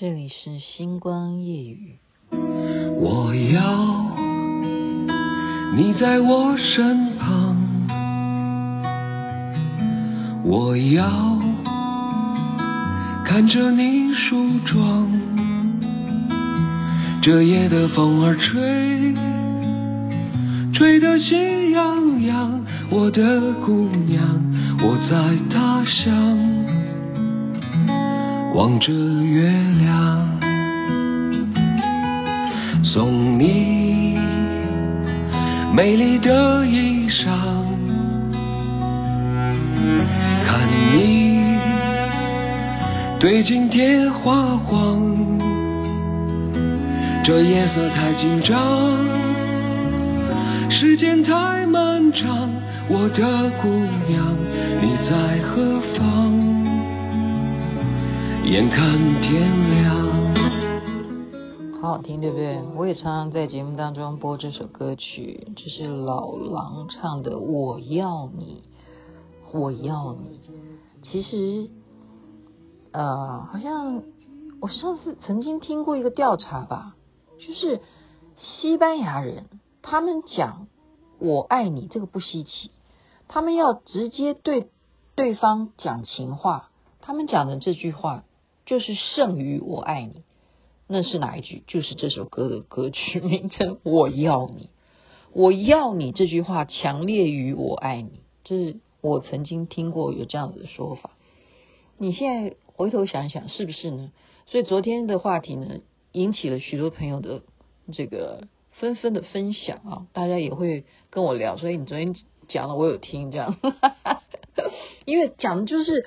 这里是星光夜雨。我要你在我身旁，我要看着你梳妆，这夜的风儿吹，吹得喜洋洋。我的姑娘，我在他乡。望着月亮，送你美丽的衣裳，看你对镜贴花黄，这夜色太紧张，时间太漫长，我的姑娘，你在何方？眼看天亮，好好听，对不对？我也常常在节目当中播这首歌曲，这是老狼唱的《我要你，我要你》。其实，呃，好像我上次曾经听过一个调查吧，就是西班牙人他们讲“我爱你”这个不稀奇，他们要直接对对方讲情话，他们讲的这句话。就是胜于我爱你，那是哪一句？就是这首歌的歌曲名称。我要你，我要你这句话强烈于我爱你，这是我曾经听过有这样子的说法。你现在回头想想，是不是呢？所以昨天的话题呢，引起了许多朋友的这个纷纷的分享啊，大家也会跟我聊。所以你昨天讲了，我有听这样，因为讲的就是。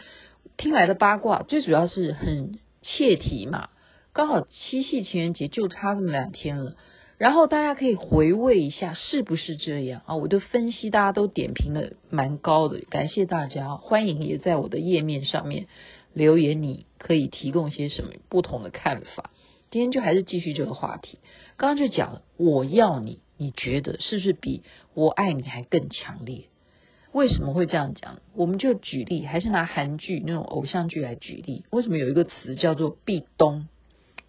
听来的八卦，最主要是很切题嘛。刚好七夕情人节就差这么两天了，然后大家可以回味一下是不是这样啊？我的分析大家都点评的蛮高的，感谢大家，欢迎也在我的页面上面留言，你可以提供些什么不同的看法。今天就还是继续这个话题，刚刚就讲了，我要你，你觉得是不是比我爱你还更强烈？为什么会这样讲？我们就举例，还是拿韩剧那种偶像剧来举例。为什么有一个词叫做壁咚？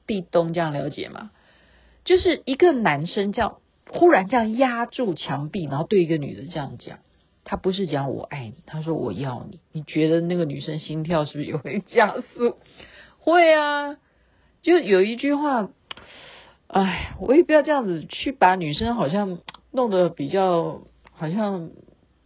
壁咚这样了解吗？就是一个男生这样忽然这样压住墙壁，然后对一个女的这样讲，他不是讲我爱你，他说我要你。你觉得那个女生心跳是不是也会加速？会啊，就有一句话，哎，我也不要这样子去把女生好像弄得比较好像。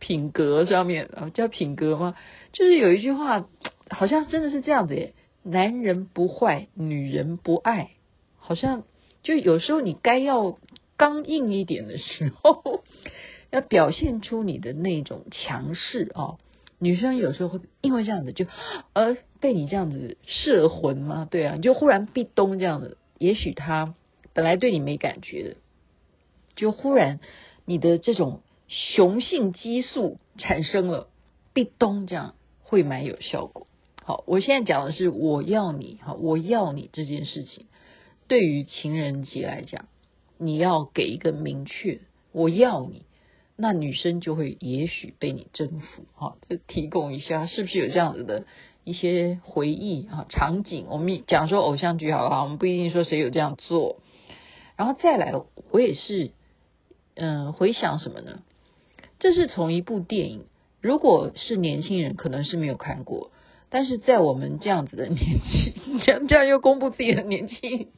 品格上面啊，叫品格吗？就是有一句话，好像真的是这样子耶。男人不坏，女人不爱，好像就有时候你该要刚硬一点的时候，要表现出你的那种强势哦。女生有时候会因为这样子就而被你这样子摄魂吗？对啊，你就忽然壁咚这样子，也许他本来对你没感觉的，就忽然你的这种。雄性激素产生了，壁咚这样会蛮有效果。好，我现在讲的是我要你，哈，我要你这件事情，对于情人节来讲，你要给一个明确我要你，那女生就会也许被你征服。哈，就提供一下，是不是有这样子的一些回忆啊场景？我们讲说偶像剧好不好？我们不一定说谁有这样做，然后再来，我也是嗯回想什么呢？这是从一部电影，如果是年轻人，可能是没有看过，但是在我们这样子的年纪，这样这样又公布自己的年纪，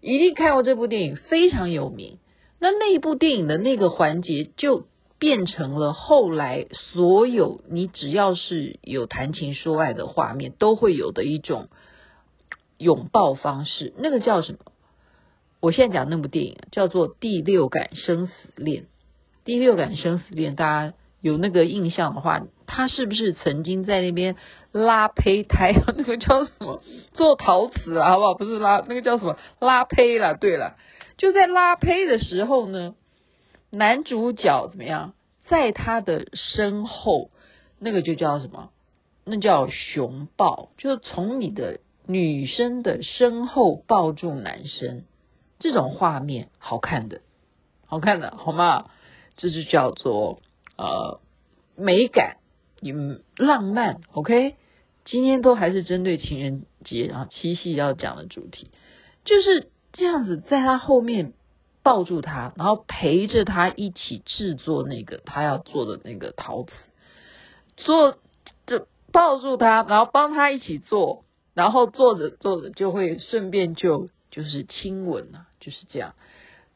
一定看过这部电影，非常有名。那那一部电影的那个环节，就变成了后来所有你只要是有谈情说爱的画面，都会有的一种拥抱方式。那个叫什么？我现在讲那部电影叫做《第六感生死恋》。第六感生死恋，大家有那个印象的话，他是不是曾经在那边拉胚胎？那个叫什么？做陶瓷啊，好不好？不是拉，那个叫什么？拉胚了。对了，就在拉胚的时候呢，男主角怎么样？在他的身后，那个就叫什么？那叫熊抱，就是从你的女生的身后抱住男生，这种画面好看的，好看的，好吗？这就叫做呃美感，嗯，浪漫，OK。今天都还是针对情人节啊，七夕要讲的主题就是这样子，在他后面抱住他，然后陪着他一起制作那个他要做的那个陶瓷，做就抱住他，然后帮他一起做，然后做着做着就会顺便就就是亲吻啊，就是这样。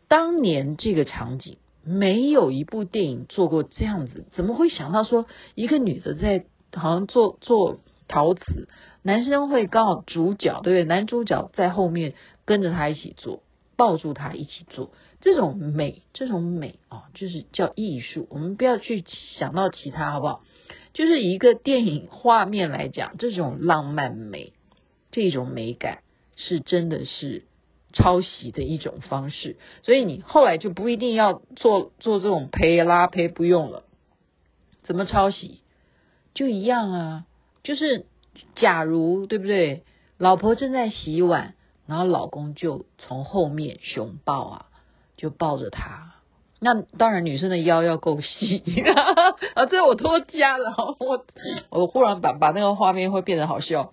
当年这个场景。没有一部电影做过这样子，怎么会想到说一个女的在好像做做陶瓷，男生会刚好主角对不对？男主角在后面跟着他一起做，抱住他一起做，这种美，这种美啊，就是叫艺术。我们不要去想到其他，好不好？就是一个电影画面来讲，这种浪漫美，这种美感是真的是。抄袭的一种方式，所以你后来就不一定要做做这种胚拉胚，不用了。怎么抄袭？就一样啊，就是假如对不对？老婆正在洗碗，然后老公就从后面熊抱啊，就抱着她。那当然，女生的腰要够细啊，这我多加了。我我忽然把把那个画面会变得好笑，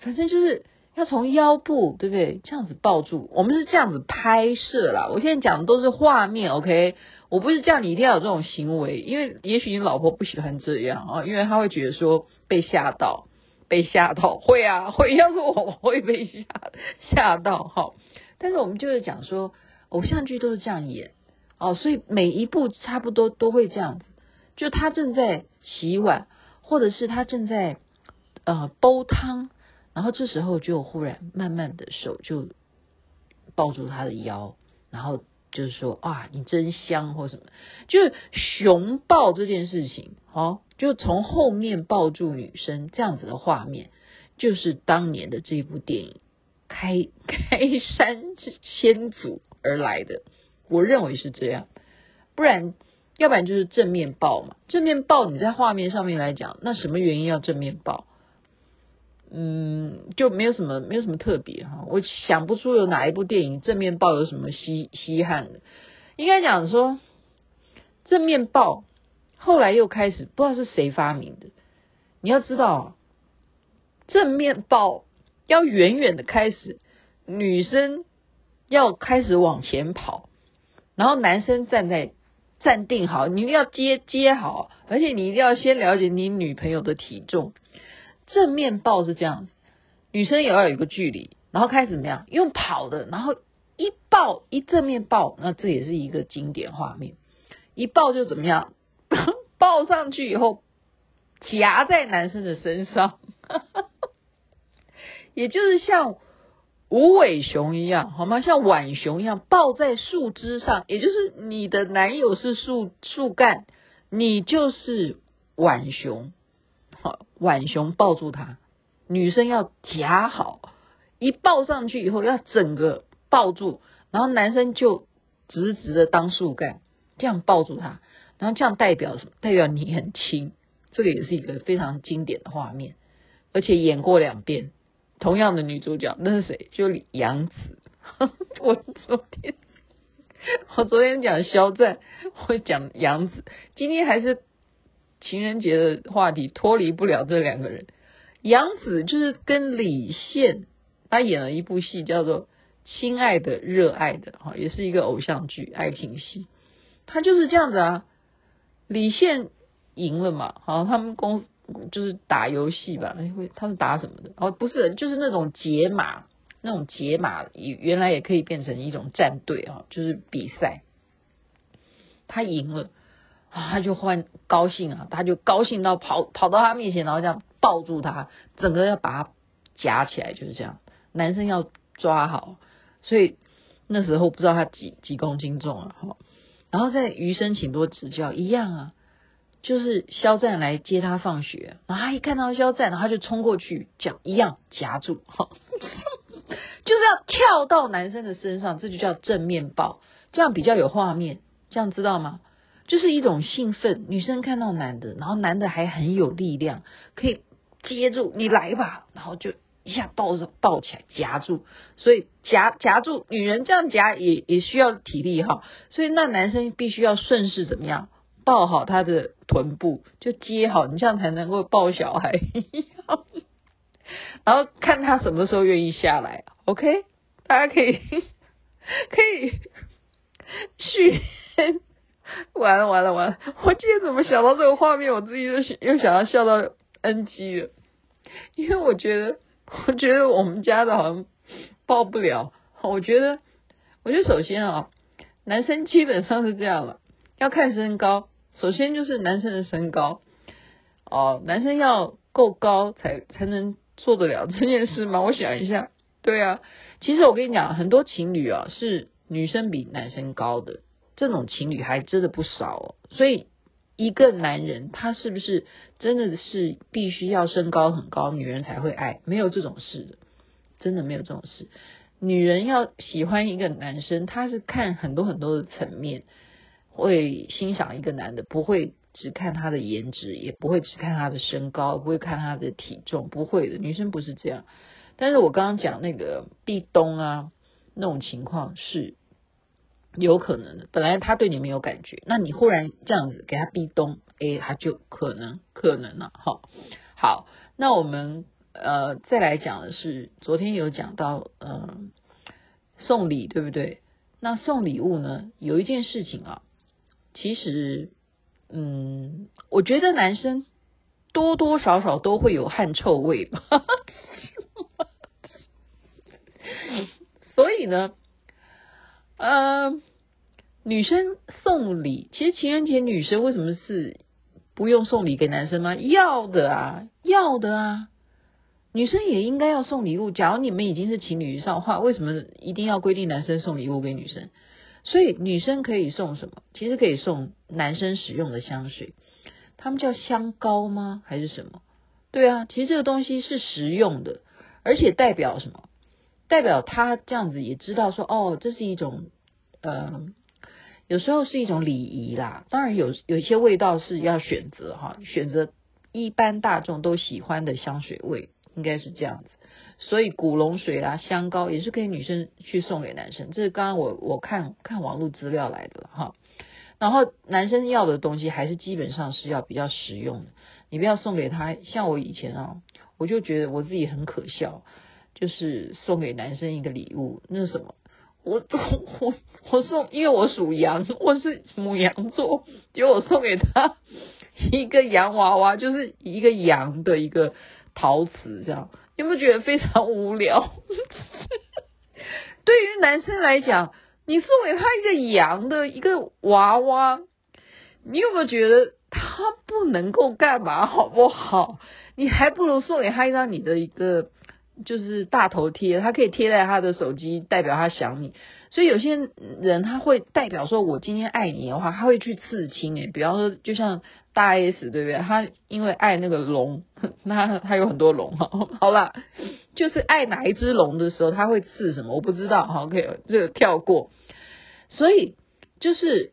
反正就是。要从腰部，对不对？这样子抱住，我们是这样子拍摄啦。我现在讲的都是画面，OK？我不是叫你一定要有这种行为，因为也许你老婆不喜欢这样啊，因为她会觉得说被吓到，被吓到，会啊，会。要是我，我会被吓吓到哈。但是我们就是讲说，偶像剧都是这样演哦，所以每一部差不多都会这样子，就他正在洗碗，或者是他正在呃煲汤。然后这时候就忽然慢慢的手就抱住他的腰，然后就是说啊，你真香或什么，就是熊抱这件事情，哦，就从后面抱住女生这样子的画面，就是当年的这部电影开 开山之先祖而来的，我认为是这样，不然要不然就是正面抱嘛，正面抱你在画面上面来讲，那什么原因要正面抱？嗯，就没有什么，没有什么特别哈。我想不出有哪一部电影正面抱有什么稀稀罕的。应该讲说，正面抱后来又开始不知道是谁发明的。你要知道，正面抱要远远的开始，女生要开始往前跑，然后男生站在站定好，你一定要接接好，而且你一定要先了解你女朋友的体重。正面抱是这样子，女生也要有一个距离，然后开始怎么样？用跑的，然后一抱一正面抱，那这也是一个经典画面。一抱就怎么样？抱上去以后夹在男生的身上，也就是像无尾熊一样，好吗？像浣熊一样抱在树枝上，也就是你的男友是树树干，你就是浣熊。浣熊抱住他，女生要夹好，一抱上去以后要整个抱住，然后男生就直直的当树干，这样抱住他，然后这样代表什么？代表你很轻，这个也是一个非常经典的画面，而且演过两遍，同样的女主角，那是谁？就杨紫。我昨天我昨天讲肖战，我讲杨紫，今天还是。情人节的话题脱离不了这两个人，杨紫就是跟李现，他演了一部戏叫做《亲爱的热爱的》哈，也是一个偶像剧爱情戏，他就是这样子啊。李现赢了嘛，好，他们公就是打游戏吧，哎，会他是打什么的？哦，不是，就是那种解码，那种解码原来也可以变成一种战队啊，就是比赛，他赢了。他就换高兴啊，他就高兴到跑跑到他面前，然后这样抱住他，整个要把他夹起来，就是这样。男生要抓好，所以那时候不知道他几几公斤重啊，哈。然后在余生请多指教一样啊，就是肖战来接他放学，然后他一看到肖战，然后他就冲过去，讲一样夹住，哈，就是要跳到男生的身上，这就叫正面抱，这样比较有画面，这样知道吗？就是一种兴奋，女生看到男的，然后男的还很有力量，可以接住你来吧，然后就一下抱着抱起来夹住，所以夹夹住女人这样夹也也需要体力哈，所以那男生必须要顺势怎么样抱好他的臀部，就接好，你这样才能够抱小孩。然后看他什么时候愿意下来。OK，大家可以 可以续。完了完了完了！我今天怎么想到这个画面，我自己又又想要笑到 NG 了，因为我觉得我觉得我们家的好像报不了。我觉得我觉得首先啊，男生基本上是这样了，要看身高。首先就是男生的身高哦，男生要够高才才能做得了这件事吗？我想一下，对啊，其实我跟你讲，很多情侣啊是女生比男生高的。这种情侣还真的不少哦，所以一个男人他是不是真的是必须要身高很高，女人才会爱？没有这种事的，真的没有这种事。女人要喜欢一个男生，他是看很多很多的层面，会欣赏一个男的，不会只看他的颜值，也不会只看他的身高，不会看他的体重，不会的，女生不是这样。但是我刚刚讲那个壁咚啊，那种情况是。有可能的，本来他对你没有感觉，那你忽然这样子给他壁咚，诶，他就可能可能了，好，好，那我们呃再来讲的是，昨天有讲到呃送礼对不对？那送礼物呢，有一件事情啊，其实嗯，我觉得男生多多少少都会有汗臭味吧，所以呢。呃，女生送礼，其实情人节女生为什么是不用送礼给男生吗？要的啊，要的啊，女生也应该要送礼物。假如你们已经是情侣上的话，为什么一定要规定男生送礼物给女生？所以女生可以送什么？其实可以送男生使用的香水，他们叫香膏吗？还是什么？对啊，其实这个东西是实用的，而且代表什么？代表他这样子也知道说，哦，这是一种，呃，有时候是一种礼仪啦。当然有有一些味道是要选择哈，选择一般大众都喜欢的香水味，应该是这样子。所以古龙水啦、香膏也是可以女生去送给男生。这是刚刚我我看看网络资料来的哈。然后男生要的东西还是基本上是要比较实用的，你不要送给他。像我以前啊，我就觉得我自己很可笑。就是送给男生一个礼物，那是什么？我我 我送，因为我属羊，我是母羊座，结果我送给他一个洋娃娃，就是一个羊的一个陶瓷，这样，你有没有觉得非常无聊？对于男生来讲，你送给他一个羊的一个娃娃，你有没有觉得他不能够干嘛？好不好？你还不如送给他一张你的一个。就是大头贴，他可以贴在他的手机，代表他想你。所以有些人他会代表说，我今天爱你的话，他会去刺青诶。比方说，就像大 S 对不对？他因为爱那个龙，那他有很多龙哈。好啦，就是爱哪一只龙的时候，他会刺什么？我不知道好，可以这个跳过。所以就是。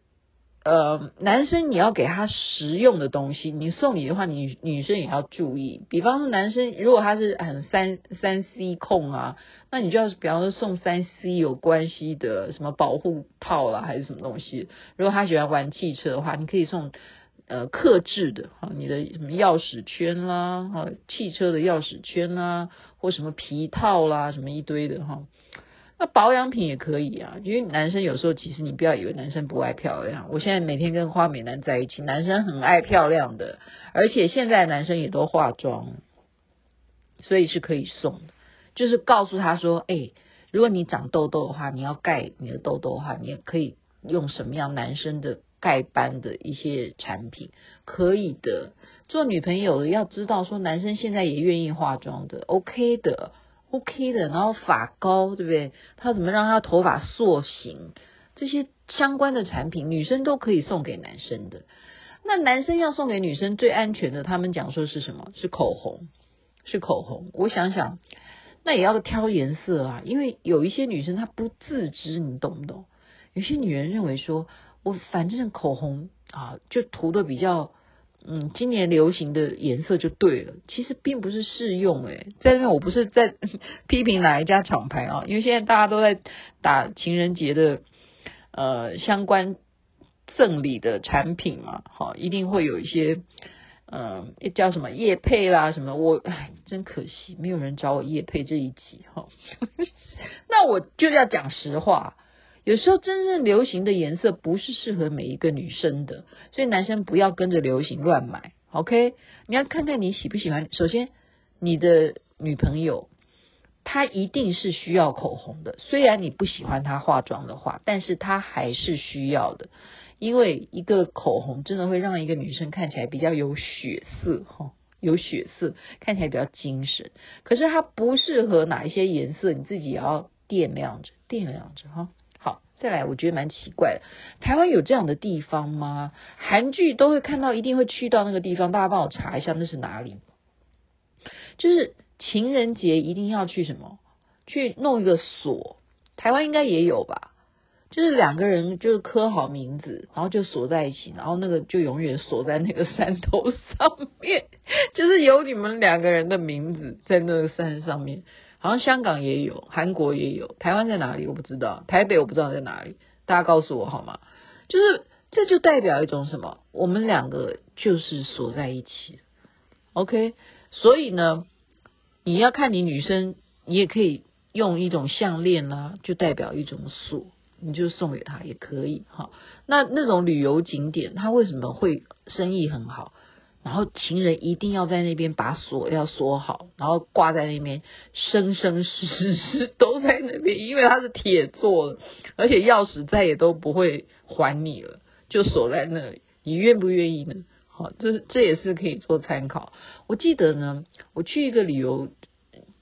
呃，男生你要给他实用的东西，你送礼的话，你女生也要注意。比方说，男生如果他是很三三 C 控啊，那你就要比方说送三 C 有关系的什么保护套啦，还是什么东西。如果他喜欢玩汽车的话，你可以送呃克制的哈，你的什么钥匙圈啦，哈，汽车的钥匙圈啦，或什么皮套啦，什么一堆的哈。那保养品也可以啊，因为男生有时候其实你不要以为男生不爱漂亮，我现在每天跟花美男在一起，男生很爱漂亮的，而且现在男生也都化妆，所以是可以送的。就是告诉他说，哎，如果你长痘痘的话，你要盖你的痘痘的话，你也可以用什么样男生的盖斑的一些产品，可以的。做女朋友的要知道说，男生现在也愿意化妆的，OK 的。OK 的，然后发膏，对不对？他怎么让他头发塑形？这些相关的产品，女生都可以送给男生的。那男生要送给女生最安全的，他们讲说是什么？是口红，是口红。我想想，那也要挑颜色啊，因为有一些女生她不自知，你懂不懂？有些女人认为说，我反正口红啊，就涂的比较。嗯，今年流行的颜色就对了，其实并不是适用诶，在这边我不是在 批评哪一家厂牌啊，因为现在大家都在打情人节的呃相关赠礼的产品嘛，好，一定会有一些嗯，叫什么叶配啦什么，我哎，真可惜，没有人找我叶配这一集哈。那我就要讲实话，有时候真正流行的颜色不是适合每一个女生的，所以男生不要跟着流行乱买，OK？你要看看你喜不喜欢。首先，你的女朋友她一定是需要口红的，虽然你不喜欢她化妆的话，但是她还是需要的。因为一个口红真的会让一个女生看起来比较有血色哈，有血色，看起来比较精神。可是它不适合哪一些颜色，你自己也要掂量着，掂量着哈。再来，我觉得蛮奇怪的，台湾有这样的地方吗？韩剧都会看到，一定会去到那个地方，大家帮我查一下那是哪里？就是情人节一定要去什么？去弄一个锁，台湾应该也有吧？就是两个人就是刻好名字，然后就锁在一起，然后那个就永远锁在那个山头上面，就是有你们两个人的名字在那个山上面。好像香港也有，韩国也有，台湾在哪里我不知道，台北我不知道在哪里，大家告诉我好吗？就是这就代表一种什么？我们两个就是锁在一起，OK？所以呢，你要看你女生，你也可以用一种项链啊，就代表一种锁。你就送给他也可以哈。那那种旅游景点，他为什么会生意很好？然后情人一定要在那边把锁要锁好，然后挂在那边，生生世世都在那边，因为它是铁做的，而且钥匙再也都不会还你了，就锁在那里。你愿不愿意呢？好，这这也是可以做参考。我记得呢，我去一个旅游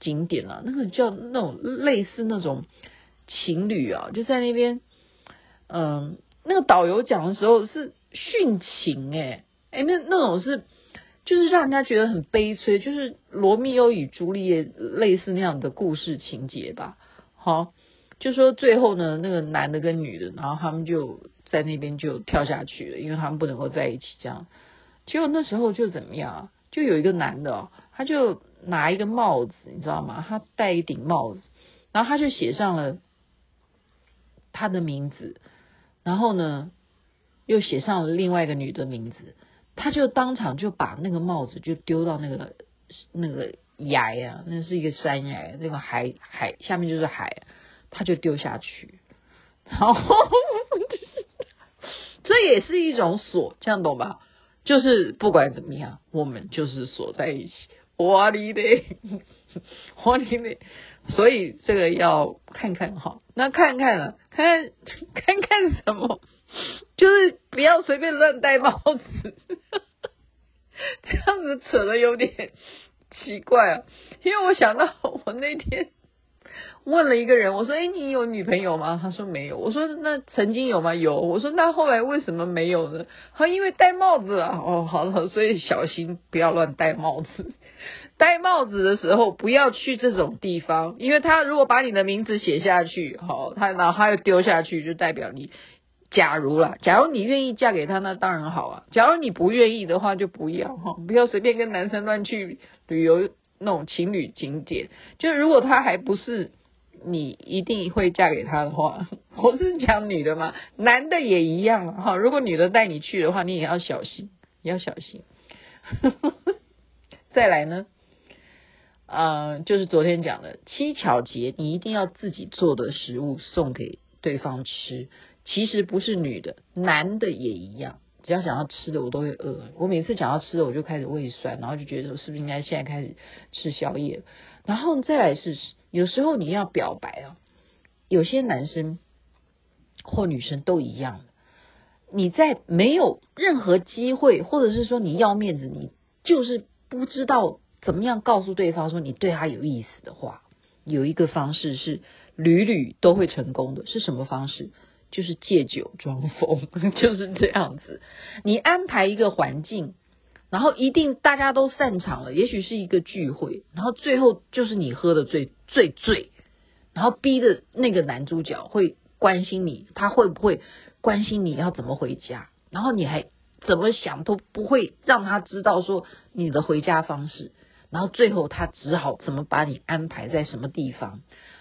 景点啊，那个叫那种类似那种。情侣啊，就在那边，嗯，那个导游讲的时候是殉情诶、诶、欸，那那种是，就是让人家觉得很悲催，就是罗密欧与朱丽叶类似那样的故事情节吧。好，就说最后呢，那个男的跟女的，然后他们就在那边就跳下去了，因为他们不能够在一起这样。结果那时候就怎么样？就有一个男的，他就拿一个帽子，你知道吗？他戴一顶帽子，然后他就写上了。他的名字，然后呢，又写上了另外一个女的名字，他就当场就把那个帽子就丢到那个那个崖呀，那是一个山崖，那个海海下面就是海，他就丢下去，然后 这也是一种锁，这样懂吧？就是不管怎么样，我们就是锁在一起，哇哩嘞，哇哩嘞。所以这个要看看哈，那看看了，看看看看什么，就是不要随便乱戴帽，子扯得有点奇怪啊。因为我想到我那天问了一个人，我说：“哎，你有女朋友吗？”他说没有。我说：“那曾经有吗？”有。我说：“那后来为什么没有呢？”他因为戴帽子啊。哦，好了，所以小心不要乱戴帽子。戴帽子的时候不要去这种地方，因为他如果把你的名字写下去，好，他然后他又丢下去，就代表你。假如啦，假如你愿意嫁给他，那当然好啊。假如你不愿意的话，就不要哈，不要随便跟男生乱去旅游那种情侣景点。就如果他还不是你一定会嫁给他的话，我是讲女的嘛，男的也一样哈。如果女的带你去的话，你也要小心，也要小心。再来呢？呃，就是昨天讲的七巧节，你一定要自己做的食物送给对方吃。其实不是女的，男的也一样。只要想要吃的，我都会饿。我每次想要吃的，我就开始胃酸，然后就觉得是不是应该现在开始吃宵夜？然后再来是，有时候你要表白啊，有些男生或女生都一样。你在没有任何机会，或者是说你要面子，你就是不知道。怎么样告诉对方说你对他有意思的话？有一个方式是屡屡都会成功的，是什么方式？就是借酒装疯，就是这样子。你安排一个环境，然后一定大家都散场了，也许是一个聚会，然后最后就是你喝的最最醉，然后逼的那个男主角会关心你，他会不会关心你要怎么回家？然后你还怎么想都不会让他知道说你的回家方式。然后最后他只好怎么把你安排在什么地方，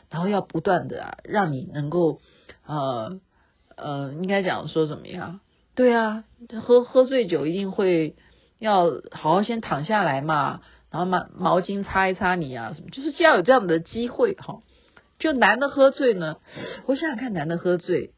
然后要不断的，让你能够呃呃，应该讲说怎么样？对啊，喝喝醉酒一定会要好好先躺下来嘛，然后毛毛巾擦一擦你啊，什么，就是要有这样的机会哈。就男的喝醉呢，我想想看，男的喝醉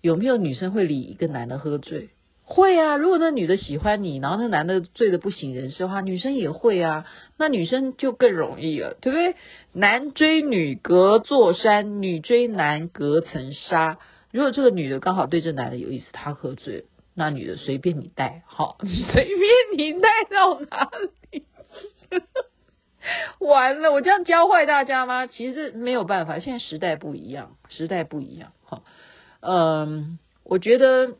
有没有女生会理一个男的喝醉？会啊，如果那女的喜欢你，然后那男的醉的不省人事的话，女生也会啊，那女生就更容易了，对不对？男追女隔座山，女追男隔层纱。如果这个女的刚好对这男的有意思，他喝醉了，那女的随便你带，好，随便你带到哪里。完了，我这样教坏大家吗？其实没有办法，现在时代不一样，时代不一样。哈，嗯，我觉得。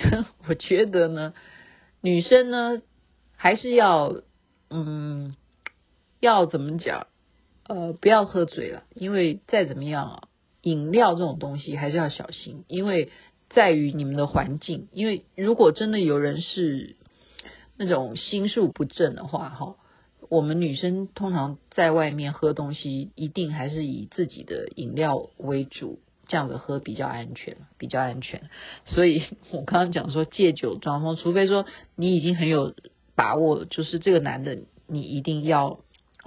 我觉得呢，女生呢还是要，嗯，要怎么讲？呃，不要喝醉了，因为再怎么样啊，饮料这种东西还是要小心，因为在于你们的环境。因为如果真的有人是那种心术不正的话，哈，我们女生通常在外面喝东西，一定还是以自己的饮料为主。这样子喝比较安全，比较安全。所以我刚刚讲说借酒装疯，除非说你已经很有把握，就是这个男的你一定要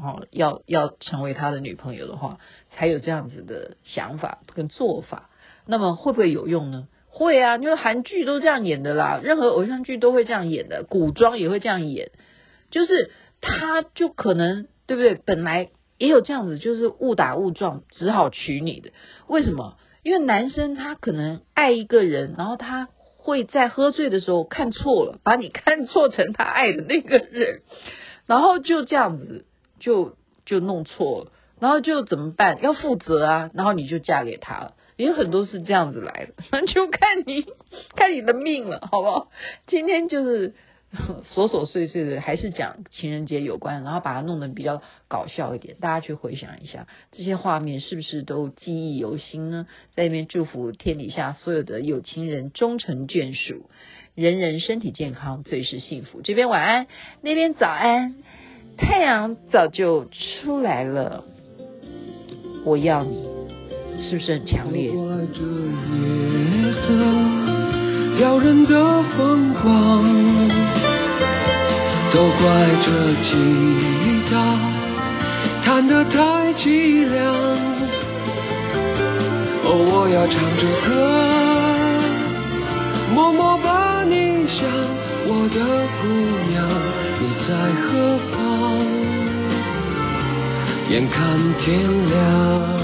哦，要要成为他的女朋友的话，才有这样子的想法跟做法。那么会不会有用呢？会啊，因为韩剧都这样演的啦，任何偶像剧都会这样演的，古装也会这样演。就是他就可能对不对？本来也有这样子，就是误打误撞，只好娶你的。为什么？因为男生他可能爱一个人，然后他会在喝醉的时候看错了，把你 看错成他爱的那个人，然后就这样子就就弄错了，然后就怎么办？要负责啊，然后你就嫁给他了。也有很多是这样子来的，那就看你 看你的命了，好不好？今天就是。琐琐碎碎的，还是讲情人节有关，然后把它弄得比较搞笑一点，大家去回想一下这些画面，是不是都记忆犹新呢？在那边祝福天底下所有的有情人终成眷属，人人身体健康，最是幸福。这边晚安，那边早安，太阳早就出来了，我要你，是不是很强烈？撩人的风光，都怪这吉他弹得太凄凉。哦，我要唱着歌，默默把你想，我的姑娘，你在何方？眼看天亮。